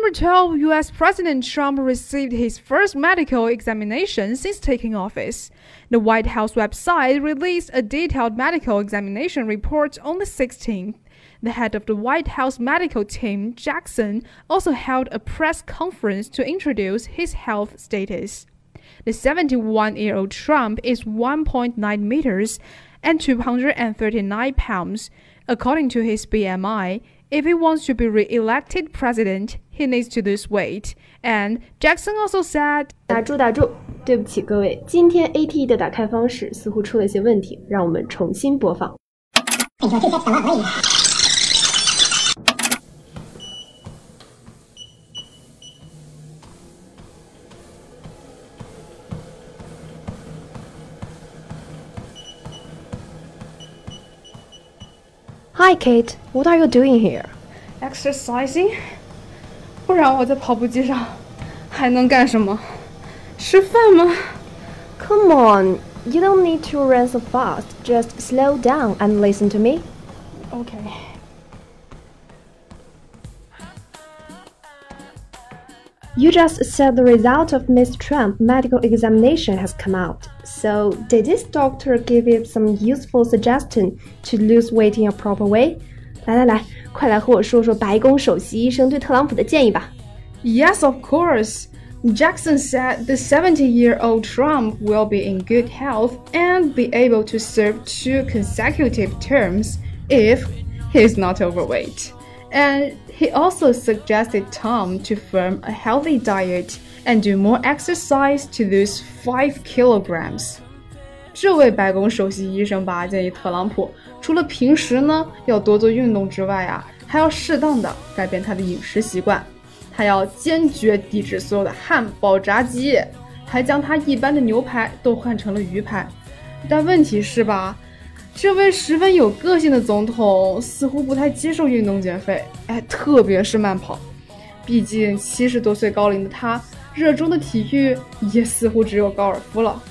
number 12, US President Trump received his first medical examination since taking office. The White House website released a detailed medical examination report on the 16th. The head of the White House medical team, Jackson, also held a press conference to introduce his health status. The 71 year old Trump is 1.9 meters and 239 pounds. According to his BMI, if he wants to be re-elected president, he needs to lose weight. And Jackson also said, 打住打住，对不起各位，今天 ATE 的打开方式似乎出了些问题，让我们重新播放。哎呦，这下怎么可以？Hi, Kate. What are you doing here? Exercising. 不然我在跑步机上还能干什么？吃饭吗？Come on, you don't need to run so fast. Just slow down and listen to me. Okay. You just said the result of Miss Trump's medical examination has come out. So, did this doctor give you some useful suggestion to lose weight in a proper way? 来来来，快来和我说说白宫首席医生对特朗普的建议吧。Yes, of course. Jackson said the 70 year old Trump will be in good health and be able to serve two consecutive terms if he is not overweight. And he also suggested Tom to form a healthy diet and do more exercise to lose five kilograms. 这位白宫首席医生吧建议特朗普， 除了平时呢要多做运动之外啊，还要适当的改变他的饮食习惯。他要坚决抵制所有的汉堡、炸鸡，还将他一般的牛排都换成了鱼排。但问题是吧？这位十分有个性的总统似乎不太接受运动减肥，哎，特别是慢跑。毕竟七十多岁高龄的他，热衷的体育也似乎只有高尔夫了。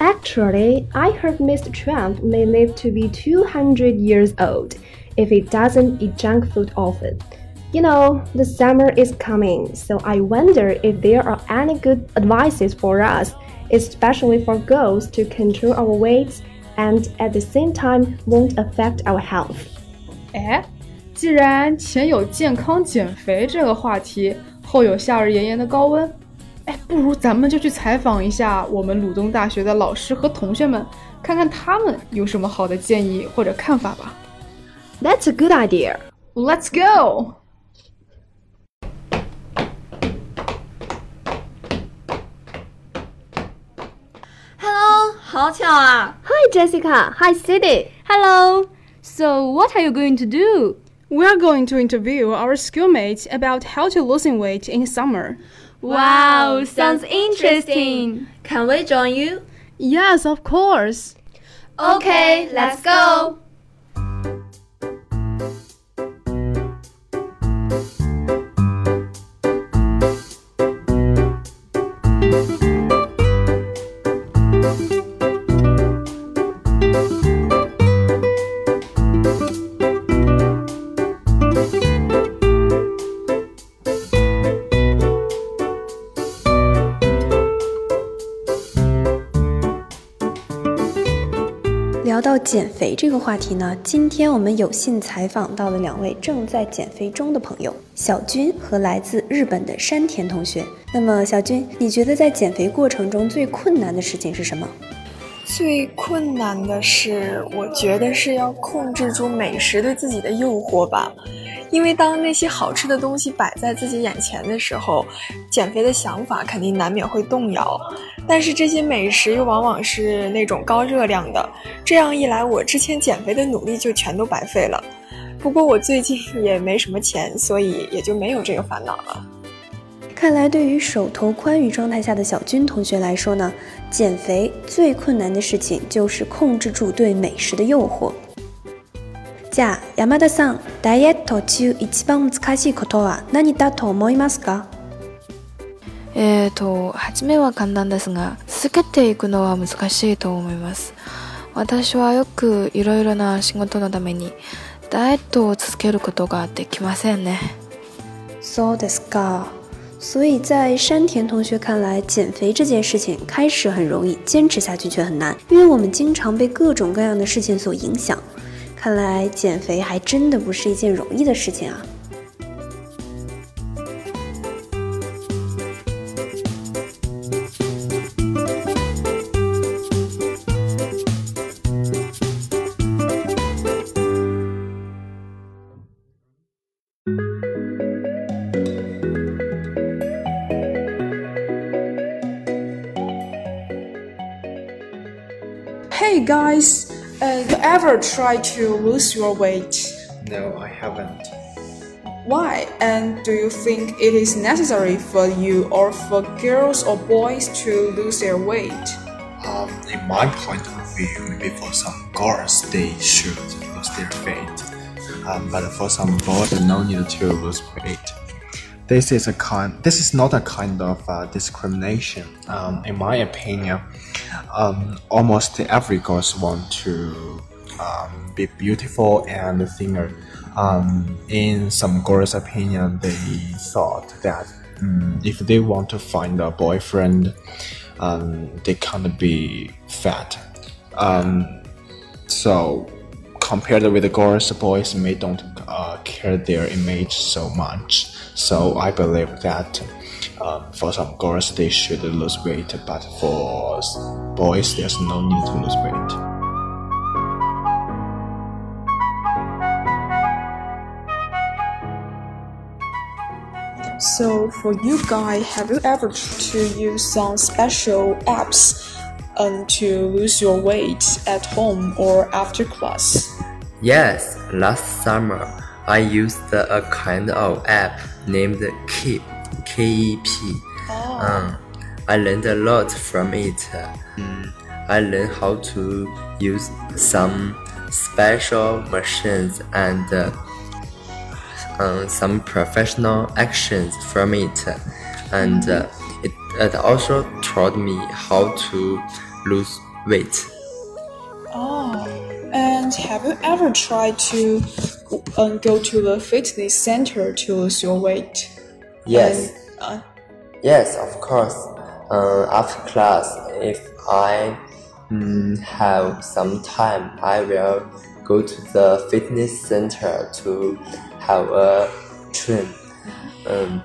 Actually, I heard Mr. Trump may live to be 200 years old if he doesn't eat junk food often. You know, the summer is coming, so I wonder if there are any good advices for us, especially for girls, to control our weights and at the same time won't affect our health. 哎，既然前有健康减肥这个话题，后有夏日炎炎的高温， 哎，不如咱们就去采访一下我们鲁东大学的老师和同学们，看看他们有什么好的建议或者看法吧。That's a good idea. Let's go. Hi Jessica. Hi Cindy. Hello. So, what are you going to do? We are going to interview our schoolmates about how to lose weight in summer. Wow, sounds interesting. Can we join you? Yes, of course. Okay, let's go. 减肥这个话题呢，今天我们有幸采访到了两位正在减肥中的朋友，小军和来自日本的山田同学。那么，小军，你觉得在减肥过程中最困难的事情是什么？最困难的是，我觉得是要控制住美食对自己的诱惑吧。因为当那些好吃的东西摆在自己眼前的时候，减肥的想法肯定难免会动摇。但是这些美食又往往是那种高热量的，这样一来，我之前减肥的努力就全都白费了。不过我最近也没什么钱，所以也就没有这个烦恼了。看来，对于手头宽裕状态下的小军同学来说呢，减肥最困难的事情就是控制住对美食的诱惑。山田さん、ダイエット中一番難しいことは何だと思いますか？えーと、初めは簡単ですが、続けていくのは難しいと思います。私はよくいろいろな仕事のためにダイエットを続けることができませんね。So the scar。所以在山田同学看来，减肥这件事情开始很容易，坚持下去却很难，因为我们经常被各种各样的事情所影响。看来减肥还真的不是一件容易的事情啊。Hey guys, uh, you ever try to lose your weight? No, I haven't. Why? And do you think it is necessary for you or for girls or boys to lose their weight? Um, in my point of view, maybe for some girls they should lose their weight, um, but for some boys, no need to lose weight. This is a kind. This is not a kind of uh, discrimination. Um, in my opinion, um, almost every girls want to um, be beautiful and thinner. Um, in some girls' opinion, they thought that um, if they want to find a boyfriend, um, they can't be fat. Um, so compared with the girls, boys may don't uh, care their image so much. So I believe that um, for some girls they should lose weight, but for boys there's no need to lose weight. So for you guys, have you ever tried to use some special apps um, to lose your weight at home or after class? Yes, last summer I used a kind of app named Keep, K-E-P. Um, I learned a lot from it. Um, I learned how to use some special machines and uh, um, some professional actions from it, and uh, it, it also taught me how to lose weight. Oh, and have you ever tried to um, go to the fitness center to lose your weight? Yes, And, uh, yes, of course. Uh, after class, if I mm, have some time, I will go to the fitness center to have a trim. Um,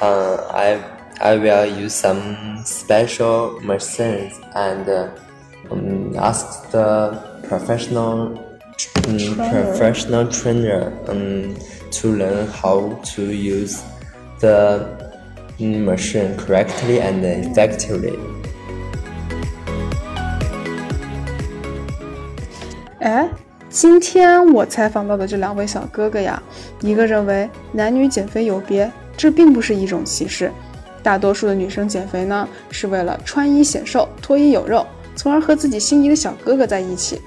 uh, I I will use some special machines and uh, um, ask the professional um, professional trainer um, to learn how to use the mm, machine correctly and effectively. 哎，今天我采访到的这两位小哥哥呀，一个认为男女减肥有别，这并不是一种歧视。大多数的女生减肥呢，是为了穿衣显瘦、脱衣有肉，从而和自己心仪的小哥哥在一起。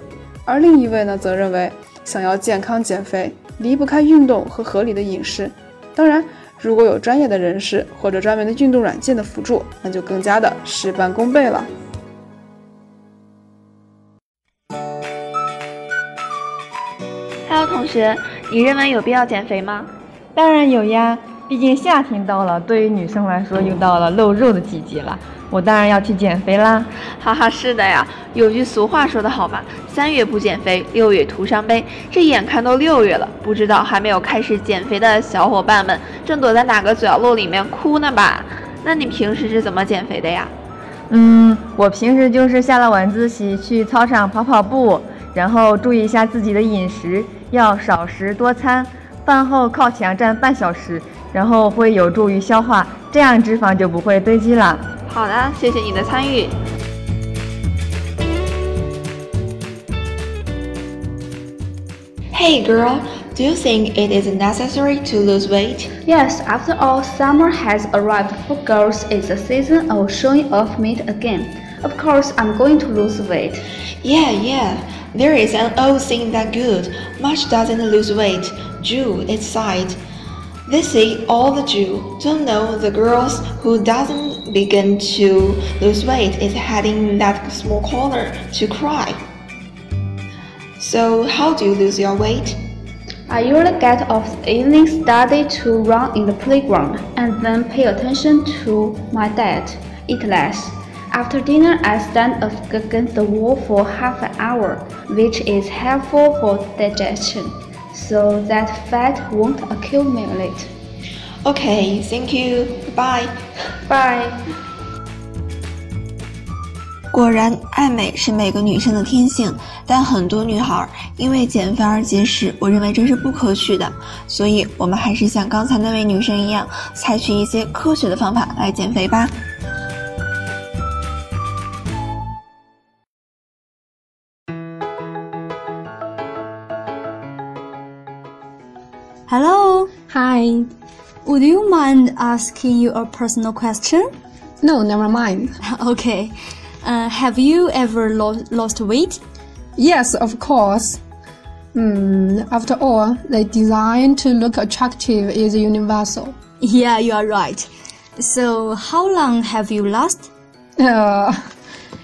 而另一位呢，则认为想要健康减肥，离不开运动和合理的饮食。当然，如果有专业的人士或者专门的运动软件的辅助，那就更加的事半功倍了。Hello，同学，你认为有必要减肥吗？当然有呀，毕竟夏天到了，对于女生来说又到了露肉的季节了，我当然要去减肥啦。哈哈，是的呀，有句俗话说得好嘛，三月不减肥，六月徒伤悲。这眼看都六月了，不知道还没有开始减肥的小伙伴们，正躲在哪个角落里面哭呢吧？那你平时是怎么减肥的呀？嗯，我平时就是下了晚自习去操场跑跑步，然后注意一下自己的饮食，要少食多餐，饭后靠墙站半小时，然后会有助于消化，这样脂肪就不会堆积了。好的，谢谢你的参与。Hey girl, do you think it is necessary to lose weight? Yes, after all, summer has arrived for girls. It's a season of showing off meat again. Of course, I'm going to lose weight. Yeah, yeah. There is an old saying that good. Much doesn't lose weight. Jew inside. They say all the Jew don't know the girls who doesn't begin to lose weight is heading that small corner to cry. So how do you lose your weight? I usually get off the evening study to run in the playground and then pay attention to my diet, eat less. After dinner, I stand up against the wall for half an hour, which is helpful for digestion, so that fat won't accumulate. Okay, thank you. Bye. Bye. 果然，爱美是每个女生的天性，但很多女孩因为减肥而节食，我认为这是不可取的。所以，我们还是像刚才那位女生一样，采取一些科学的方法来减肥吧。 Hello. Hi. Would you mind asking you a personal question? No, never mind. Okay. Uh, have you ever lo- lost weight? Yes, of course. Mm, after all, the desire to look attractive is universal. Yeah, you are right. So, how long have you lost? Uh,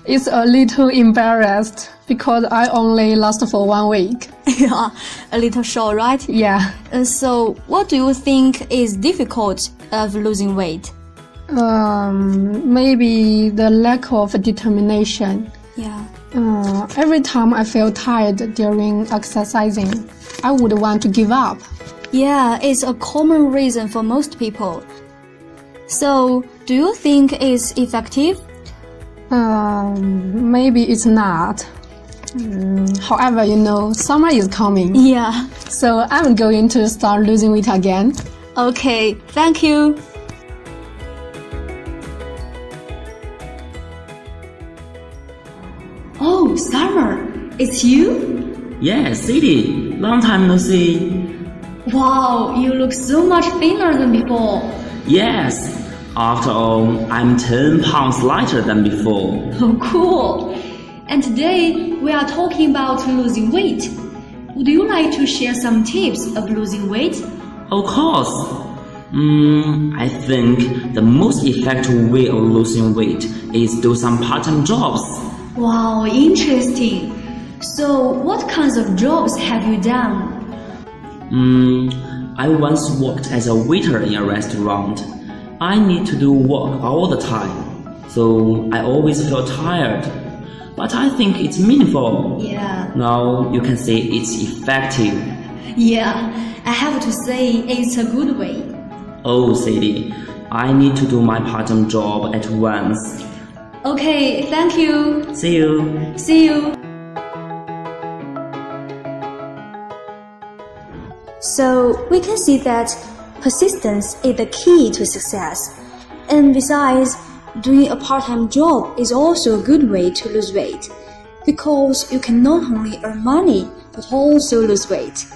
it's a little embarrassed because I only lost for one week. yeah, a little short, right? Yeah. Uh, so, what do you think is difficult of losing weight? Um, maybe the lack of determination. Yeah. Uh, every time I feel tired during exercising, I would want to give up. Yeah, it's a common reason for most people. So, do you think it's effective? Um, maybe it's not. Mm, however, you know, summer is coming. Yeah. So I'm going to start losing weight again. Okay, thank you. Oh, Summer, it's you? Yes, Sadie. Long time no see. Wow, you look so much thinner than before. Yes. After all, I'm 10 pounds lighter than before. Oh, cool. And today we are talking about losing weight. Would you like to share some tips of losing weight? Of course. Mm, I think the most effective way of losing weight is do some part-time jobs. Wow, interesting. So, what kinds of jobs have you done? Mm, I once worked as a waiter in a restaurant. I need to do work all the time, so I always feel tired. But I think it's meaningful. Yeah. Now you can say it's effective. Yeah, I have to say it's a good way. Oh, Sadie, I need to do my part-time job at once. Okay, thank you. See you. See you. So we can see that persistence is the key to success. And besides, doing a part-time job is also a good way to lose weight because you can not only earn money but also lose weight.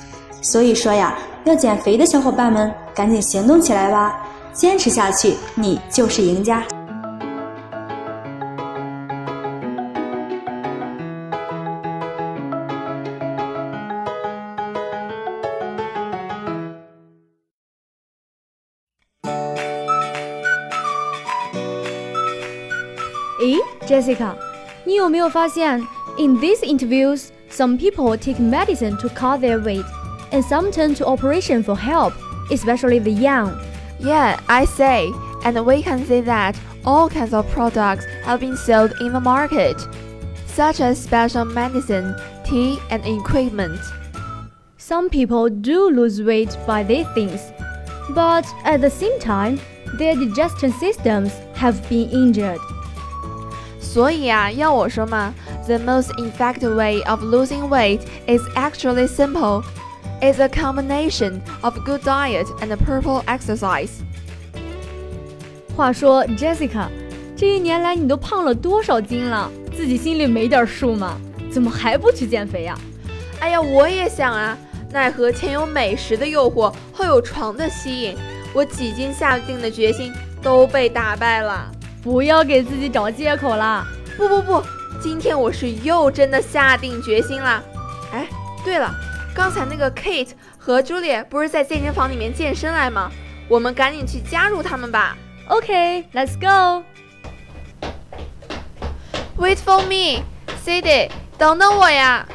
所以说呀，要减肥的小伙伴们，赶紧行动起来吧！坚持下去，你就是赢家。 诶，Jessica，你有没有发现，in these interviews, some people take medicine to cut their weight, and some turn to operation for help, especially the young. Yeah, I say, and we can see that all kinds of products have been sold in the market, such as special medicine, tea, and equipment. Some people do lose weight by these things, but at the same time, their digestion systems have been injured. 所以啊，要我说嘛，the most effective way of losing weight is actually simple. It's a combination of good diet and purple exercise. 话说，Jessica，这一年来你都胖了多少斤了？自己心里没点数吗？怎么还不去减肥呀、哎呀，我也想啊，奈何前有美食的诱惑，后有床的吸引，我几经下定的决心都被打败了。不要给自己找借口啦！不不不，今天我是又真的下定决心啦。哎，对了，刚才那个 Kate 和 Julia 不是在健身房里面健身来吗？我们赶紧去加入他们吧。OK，let's、go。Wait for me，Cindy，等等我呀。